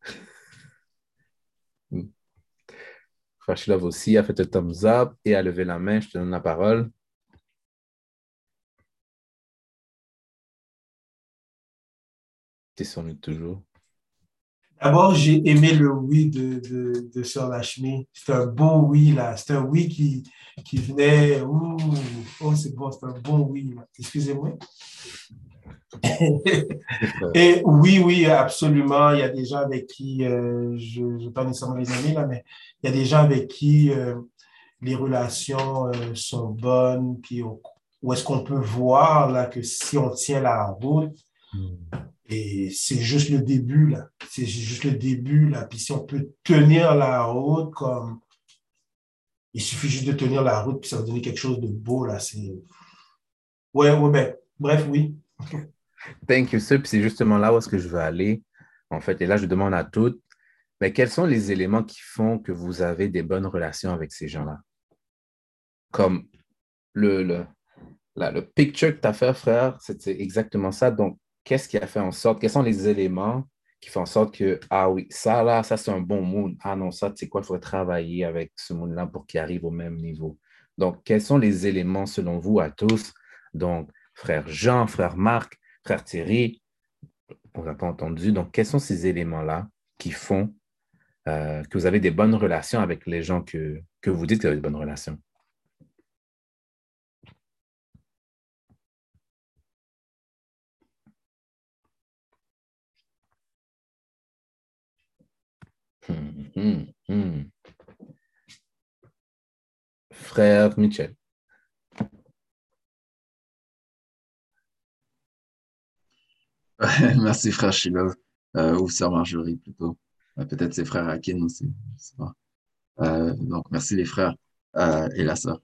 Frachilov aussi a fait un thumbs up et a levé la main. Je te donne la parole. Toujours. D'abord, j'ai aimé le oui de, de, de Sœur Lachmi. C'est un bon oui, là. C'est un oui qui, qui venait. Ouh, oh, c'est bon, c'est un bon oui. Excusez-moi. Et oui, oui, absolument. Il y a des gens avec qui, euh, je ne vais pas nécessairement les aimer, là, mais il y a des gens avec qui euh, les relations euh, sont bonnes, puis où est-ce qu'on peut voir là, que si on tient la route, hmm. Et c'est juste le début, là. C'est juste le début, là. Puis si on peut tenir la route comme... Il suffit juste de tenir la route, puis ça va donner quelque chose de beau, là. C'est... Ouais, ouais, ben, bref, oui. Thank you, sir. Puis c'est justement là où est-ce que je veux aller, en fait. Et là, je demande à toutes, mais quels sont les éléments qui font que vous avez des bonnes relations avec ces gens-là? Comme le, le, le picture que tu as fait, frère, c'est exactement ça. Donc, qu'est-ce qui a fait en sorte, quels sont les éléments qui font en sorte que, ah oui, ça là, ça c'est un bon mood. Ah non, ça, tu sais quoi, il faut travailler avec ce mood-là pour qu'il arrive au même niveau. Donc, quels sont les éléments selon vous à tous? Donc, frère Jean, frère Marc, frère Thierry, on n'a pas entendu. Donc, quels sont ces éléments-là qui font euh, que vous avez des bonnes relations avec les gens que, que vous dites que vous avez des bonnes relations? Hmm, hmm. Frère Michel. Merci, frère Shilov, euh, ou sœur Marjorie plutôt. Euh, peut-être ses frères Akin aussi, euh, donc, merci les frères et la sœur.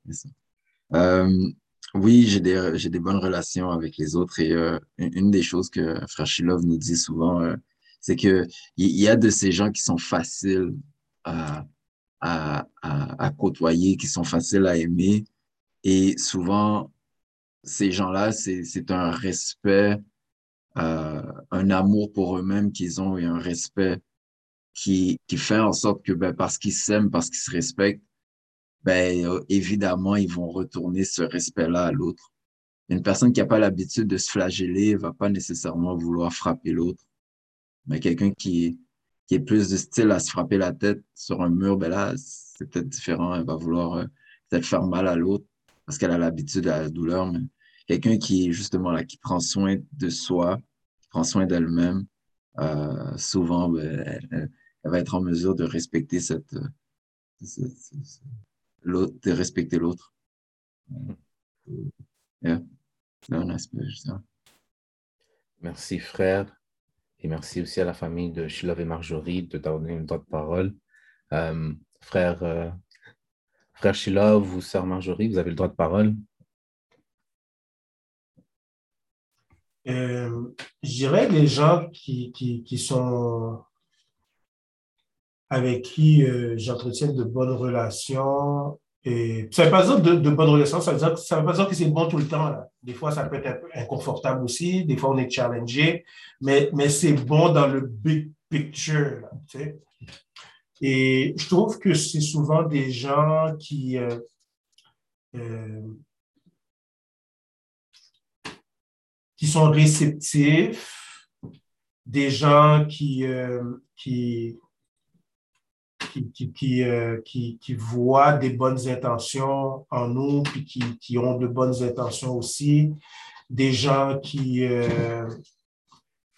oui, j'ai des, des bonnes relations avec les autres et une des choses que frère Shilov nous dit souvent, c'est que il y, a de ces gens qui sont faciles à, côtoyer, qui sont faciles à aimer. Et souvent, ces gens-là, c'est un respect, euh, un amour pour eux-mêmes qu'ils ont et un respect qui, fait en sorte que ben, parce qu'ils s'aiment, parce qu'ils se respectent, ben, évidemment, ils vont retourner ce respect-là à l'autre. Une personne qui n'a pas l'habitude de se flageller va pas nécessairement vouloir frapper l'autre. Mais quelqu'un qui, qui est plus de style à se frapper la tête sur un mur, ben là, c'est peut-être différent. Elle va vouloir euh, peut-être faire mal à l'autre parce qu'elle a l'habitude à la douleur. Mais quelqu'un qui justement là, qui prend soin de soi, qui prend soin d'elle-même, euh, souvent, ben, elle, va être en mesure de respecter cette, euh, l'autre, de respecter l'autre. Yeah. Merci, frère. Et merci aussi à la famille de Shilov et Marjorie de donner une droite de parole. Euh, frère, euh, Shilov ou sœur Marjorie, vous avez le droit de parole. Euh, je dirais des gens qui sont avec qui euh, j'entretiens de bonnes relations, et ça ne veut pas dire de, de, bonnes relations, ça ça veut pas dire que c'est bon tout le temps. Là. Des fois, ça peut être inconfortable aussi, des fois, on est challengé, mais, mais c'est bon dans le big picture. Tu sais. Et je trouve que c'est souvent des gens qui, euh, euh, qui sont réceptifs, des gens qui, euh, qui, qui, qui, euh, qui, qui, voient des bonnes intentions en nous, puis qui, qui, ont de bonnes intentions aussi, des gens qui, euh,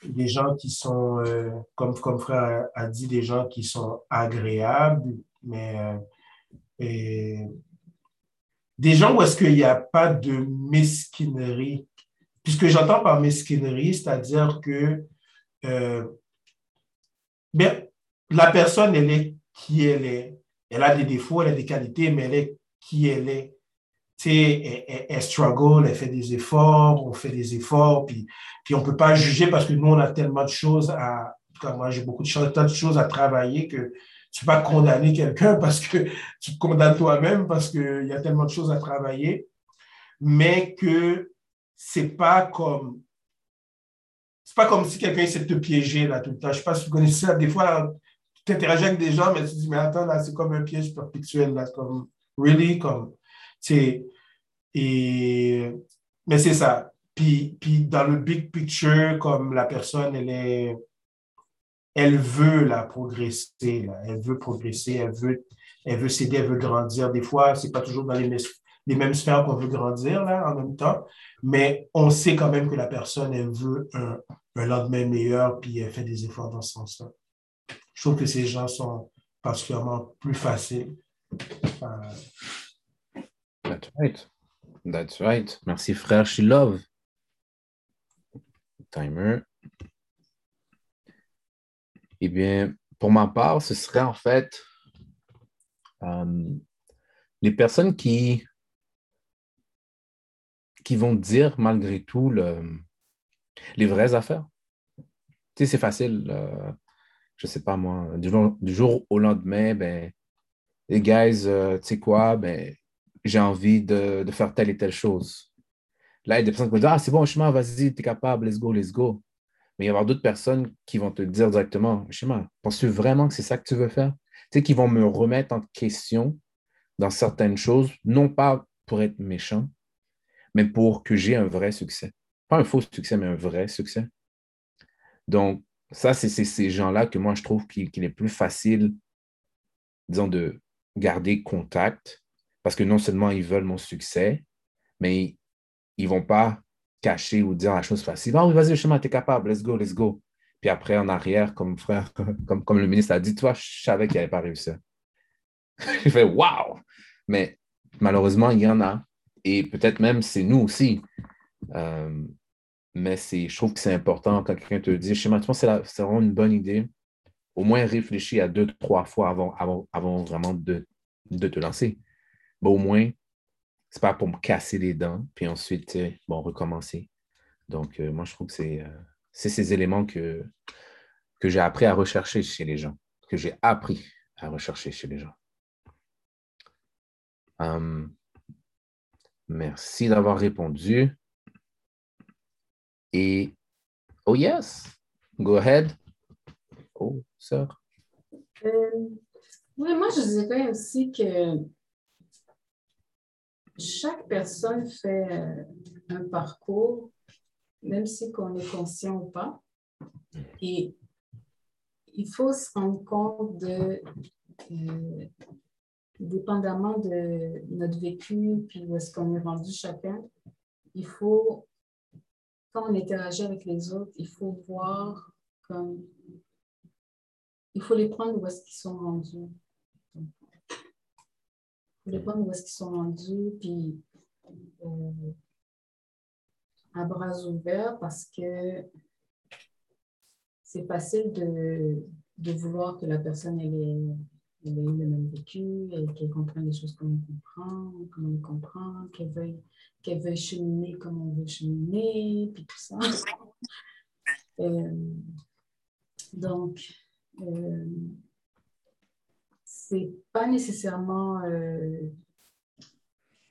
des gens qui sont, euh, comme, comme frère a dit, des gens qui sont agréables, mais des gens où est-ce qu'il n'y a pas de mesquinerie. Puisque j'entends par mesquinerie, c'est-à-dire que bien, la personne, elle est qui elle est. Elle a des défauts, elle a des qualités, mais elle est qui elle est. Tu sais, elle, struggle, elle fait des efforts, on fait des efforts, puis, puis on ne peut pas juger parce que nous, on a tellement de choses à. moi, j'ai beaucoup de choses, de choses à travailler que tu ne peux pas condamner quelqu'un parce que tu te condamnes toi-même parce qu'il y a tellement de choses à travailler, mais que c'est pas comme c'est pas comme si quelqu'un essaie de te piéger là tout le temps. Je ne sais pas si vous connaissez ça. Des fois, tu interagis avec des gens, mais tu dis, mais attends, là, c'est comme un piège perpétuel, là, comme, really, comme, c'est, et, mais c'est ça. Puis, puis dans le big picture, comme la personne, elle est, elle veut progresser, là. elle veut progresser, elle veut, elle veut s'aider, elle veut grandir. Des fois, c'est pas toujours dans les, les mêmes sphères qu'on veut grandir, là, en même temps, mais on sait quand même que la personne, elle veut un, un lendemain meilleur, puis elle fait des efforts dans ce sens-là je trouve que ces gens sont particulièrement plus faciles. Euh, That's right. That's right. Merci, frère She Love. Timer. Eh bien, pour ma part, ce serait en fait euh, les personnes qui, vont dire malgré tout le, les vraies affaires. Tu sais, c'est facile. Euh, je sais pas moi, du jour, au lendemain, ben, les guys, euh, tu sais quoi, ben, j'ai envie de, de, faire telle et telle chose. Là, il y a des personnes qui vont dire Ah, c'est bon, chemin, vas-y, tu es capable, let's go, let's go. Mais il va y avoir d'autres personnes qui vont te dire directement chemin, penses-tu vraiment que c'est ça que tu veux faire? Tu sais, qui vont me remettre en question dans certaines choses, non pas pour être méchant, mais pour que j'ai un vrai succès. Pas un faux succès, mais un vrai succès. Donc, ça, c'est ces gens-là que moi, je trouve qu'il est plus facile, disons, de garder contact parce que non seulement ils veulent mon succès, mais ils ne vont pas cacher ou dire la chose facile. Ah oui, vas-y, chemin, tu es capable, let's go, let's go. Puis après, en arrière, comme frère, comme, le ministre a dit, toi, je savais qu'il n'avait pas réussi. je fais waouh! Mais malheureusement, il y en a. Et peut-être même c'est nous aussi. Euh, mais je trouve que c'est important quand quelqu'un te dit, chez moi, c'est vraiment une bonne idée. Au moins réfléchir à deux, trois fois avant, avant, avant vraiment de, de, te lancer. Mais au moins, c'est pas pour me casser les dents, puis ensuite, bon, recommencer. Donc, euh, moi, je trouve que c'est euh, ces éléments que, que j'ai appris à rechercher chez les gens, que j'ai appris à rechercher chez les gens. Hum, merci d'avoir répondu. Et, oh yes, go ahead. Oh, sœur. Euh, moi, je dirais aussi que chaque personne fait euh, un parcours, même si qu'on est conscient ou pas. Et il faut se rendre compte de, euh, dépendamment de notre vécu, puis où est-ce qu'on est rendu chacun, il faut quand on interagit avec les autres, il faut voir comme. Il faut les prendre où est-ce qu'ils sont rendus. Il faut les prendre où est-ce qu'ils sont rendus, puis euh, à bras ouverts parce que c'est facile de, de, vouloir que la personne ait, ait eu le même vécu et qu'elle comprenne les choses comme on comprend, comme on les comprend, qu'elle veuille qu'elle veut cheminer comme on veut cheminer, puis tout ça. donc, c'est pas nécessairement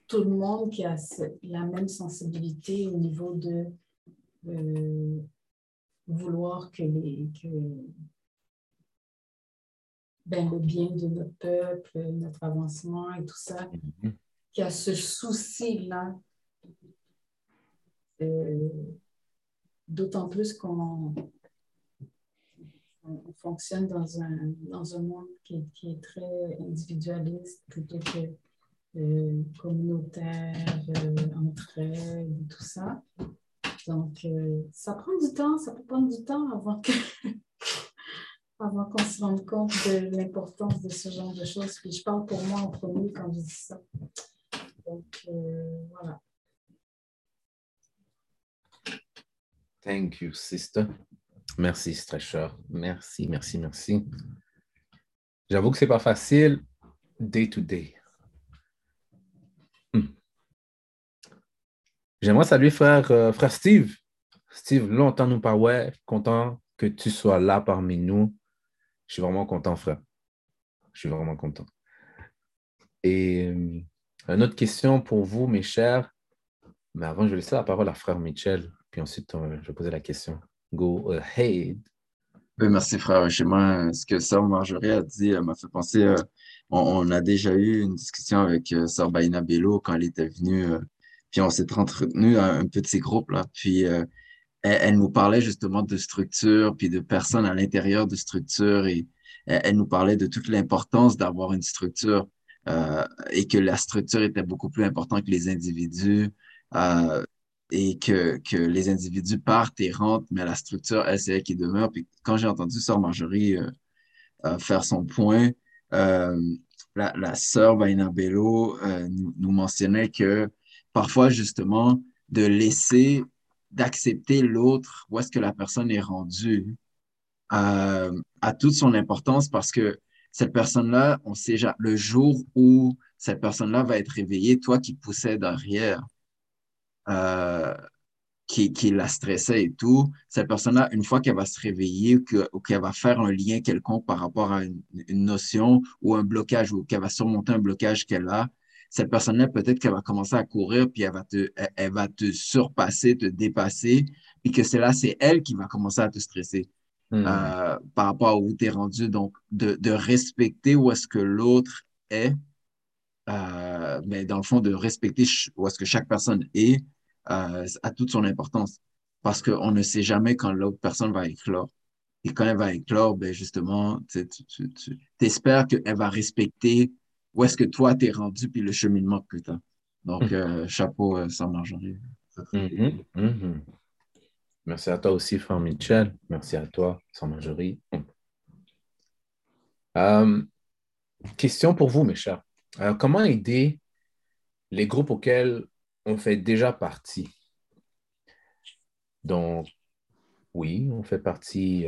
tout le monde qui a la même sensibilité au niveau de vouloir que, les, que ben, le bien de notre peuple, notre avancement et tout ça, mm-hmm. qui a ce souci-là. Euh, d'autant plus qu'on on fonctionne dans un, dans un monde qui, qui est très individualiste plutôt que euh, communautaire, euh, entraide tout ça. Donc, euh, ça prend du temps, ça peut prendre du temps avant que avant qu'on se rende compte de l'importance de ce genre de choses. Puis je parle pour moi en premier quand je dis ça. Donc, euh, voilà. Thank you, sister. Merci, Stretcher. Merci, merci, merci. J'avoue que ce n'est pas facile day to day. Hmm. J'aimerais saluer frère, euh, frère Steve. Steve, longtemps nous pas content que tu sois là parmi nous. Je suis vraiment content, frère. Je suis vraiment content. Et euh, une autre question pour vous, mes chers. Mais avant, je vais laisser la parole à frère Michel, puis ensuite, euh, je vais poser la question. Go ahead. Oui, merci, frère. Chez moi, ce que Sœur Marjorie a dit m'a fait penser. on, a déjà eu une discussion avec Sœur Baina Bello quand elle était venue puis on s'est entretenu à un petit groupe, là. Puis euh, elle, nous parlait justement de structure, puis de personnes à l'intérieur de structure. Et elle, nous parlait de toute l'importance d'avoir une structure euh, et que la structure était beaucoup plus importante que les individus. Euh, et que, que les individus partent et rentrent, mais la structure, elle, c'est elle qui demeure. Puis quand j'ai entendu Sœur Marjorie faire son point, la, sœur Baina Bello nous, mentionnait que parfois justement de laisser, d'accepter l'autre, où est-ce que la personne est rendue, euh, à toute son importance parce que cette personne-là, on sait déjà, le jour où cette personne-là va être réveillée, toi qui poussais derrière, euh, qui, qui la stressait et tout, cette personne-là, une fois qu'elle va se réveiller ou qu'elle va faire un lien quelconque par rapport à une notion ou un blocage ou qu'elle va surmonter un blocage qu'elle a, cette personne-là, peut-être qu'elle va commencer à courir, puis elle va, te, elle, va te surpasser, te dépasser, puis que c'est là, c'est elle qui va commencer à te stresser hmm. euh, par rapport à où tu es rendu. Donc, de, de respecter où est-ce que l'autre est, euh, mais dans le fond, de respecter où est-ce que chaque personne est, euh, a toute son importance. Parce qu'on ne sait jamais quand l'autre personne va éclore. Et quand elle va éclore, ben justement, tu, tu, tu espères qu'elle va respecter où est-ce que toi t'es rendu puis le cheminement que tu as. Donc, mm. euh, chapeau euh, sans Marjorie. Mm-hmm, mm-hmm. Merci à toi aussi, frère Michel. Merci à toi, sans Marjorie. Euh, question pour vous, mes chers. comment aider les groupes auxquels on fait déjà partie? Donc, oui, on fait partie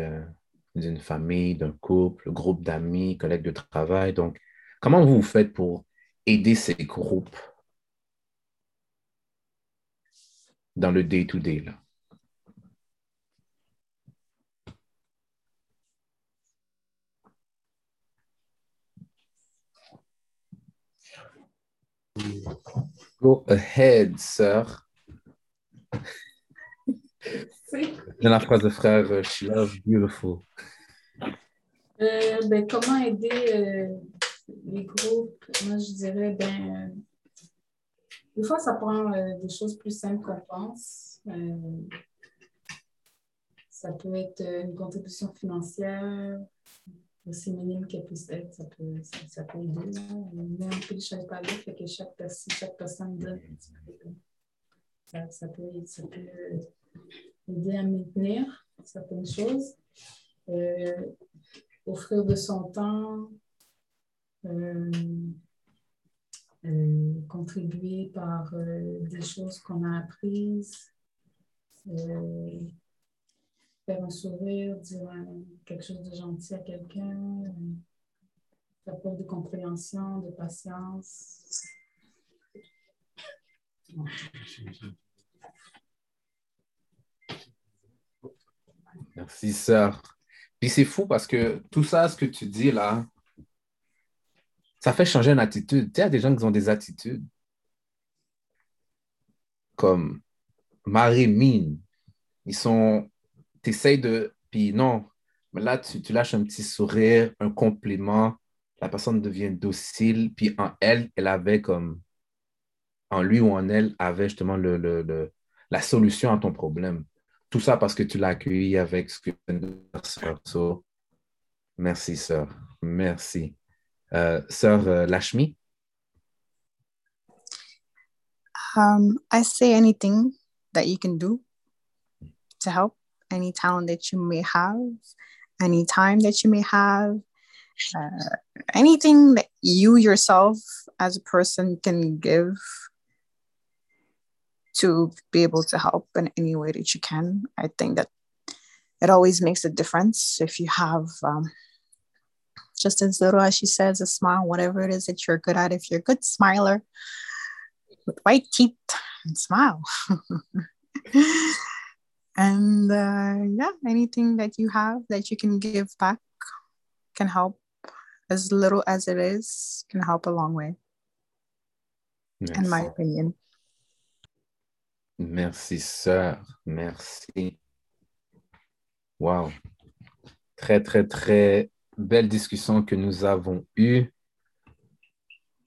d'une famille, d'un couple, groupe d'amis, collègues de travail. Donc, Comment vous faites pour aider ces groupes dans le day-to-day? là? Go ahead, sœur. Dans la phrase de frère, she love beautiful. Euh, ben, comment aider euh, les groupes, moi, je dirais, ben, des fois, ça prend euh, des choses plus simples qu'on pense. Euh, ça peut être une contribution financière, aussi minime qu'elle puisse être, ça peut, ça, peut aider. Un peu de chaque palais, fait que chaque, personne, chaque personne donne ça, ça, peut, ça peut aider à maintenir certaines choses. Euh, offrir de son temps, euh, euh, contribuer par euh, des choses qu'on a apprises, faire un sourire, dire quelque chose de gentil à quelqu'un, faire preuve de compréhension, de patience. Merci, sœur. Puis c'est fou parce que tout ça, ce que tu dis là, ça fait changer une attitude. Tu sais, il y a des gens qui ont des attitudes comme Marie-Mine. Ils sont. Tu essayes de. Puis non, mais là, tu, tu, lâches un petit sourire, un compliment. La personne devient docile. Puis en elle, elle avait comme. En lui ou en elle, avait justement la solution à ton problème. Tout ça parce que tu l'as accueilli avec ce que. So, merci, sœur. Merci. Euh, sœur uh, Lashmi? Um, I say anything that you can do to help, any talent that you may have, any time that you may have, uh, anything that you yourself as a person can give to be able to help in any way that you can. I think that it always makes a difference if you have um, just as little as she says, a smile, whatever it is that you're good at. If you're a good smiler with white teeth and smile. and uh, yeah, anything that you have that you can give back can help. As little as it is, can help a long way, yes. in my opinion. Merci, sœur. Merci. Wow. Très, très, très belle discussion que nous avons eue.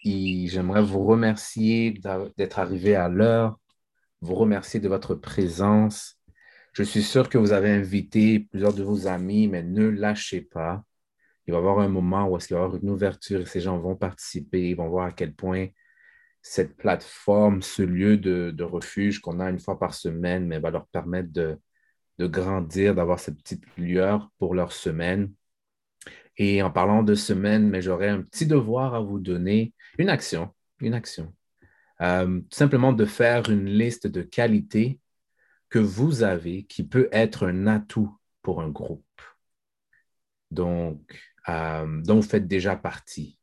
Et j'aimerais vous remercier d'être arrivé à l'heure, vous remercier de votre présence. Je suis sûr que vous avez invité plusieurs de vos amis, mais ne lâchez pas. Il va y avoir un moment où il va y avoir une ouverture et ces gens vont participer, ils vont voir à quel point cette plateforme, ce lieu de, refuge qu'on a une fois par semaine, mais va leur permettre de, grandir, d'avoir cette petite lueur pour leur semaine. Et en parlant de semaine, mais j'aurais un petit devoir à vous donner, une action, une action. Euh, simplement de faire une liste de qualités que vous avez qui peut être un atout pour un groupe. Donc, euh, dont vous faites déjà partie.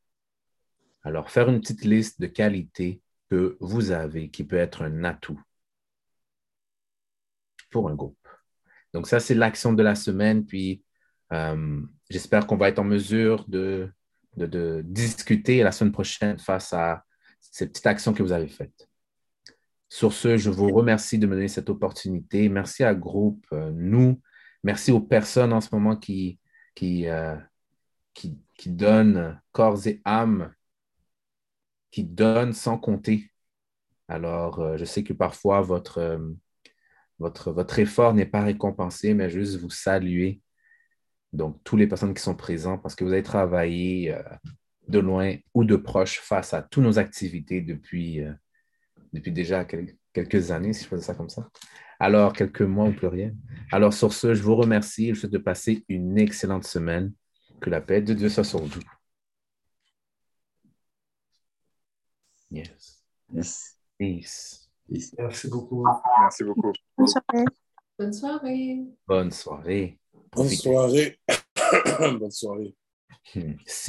Alors, faire une petite liste de qualités que vous avez qui peut être un atout pour un groupe. Donc, ça, c'est l'action de la semaine. Puis, euh, j'espère qu'on va être en mesure de, discuter la semaine prochaine face à ces petites actions que vous avez faites. Sur ce, je vous remercie de me donner cette opportunité. Merci à groupe, euh, nous. Merci aux personnes en ce moment euh, qui, donnent corps et âme qui donne sans compter. Alors, euh, je sais que parfois, votre effort n'est pas récompensé, mais juste vous saluer. Donc, toutes les personnes qui sont présentes, parce que vous avez travaillé euh, de loin ou de proche face à toutes nos activités depuis, depuis déjà quelques années, si je faisais ça comme ça. Alors, quelques mois ou plus rien. Alors, sur ce, je vous remercie. Je vous souhaite de passer une excellente semaine. Que la paix de Dieu soit sur vous. Yes. Yes. Peace. Peace. Merci beaucoup. Merci beaucoup. Bonne soirée. Bonne soirée. Bonne soirée. Bonne soirée. Bonne soirée. Hmm.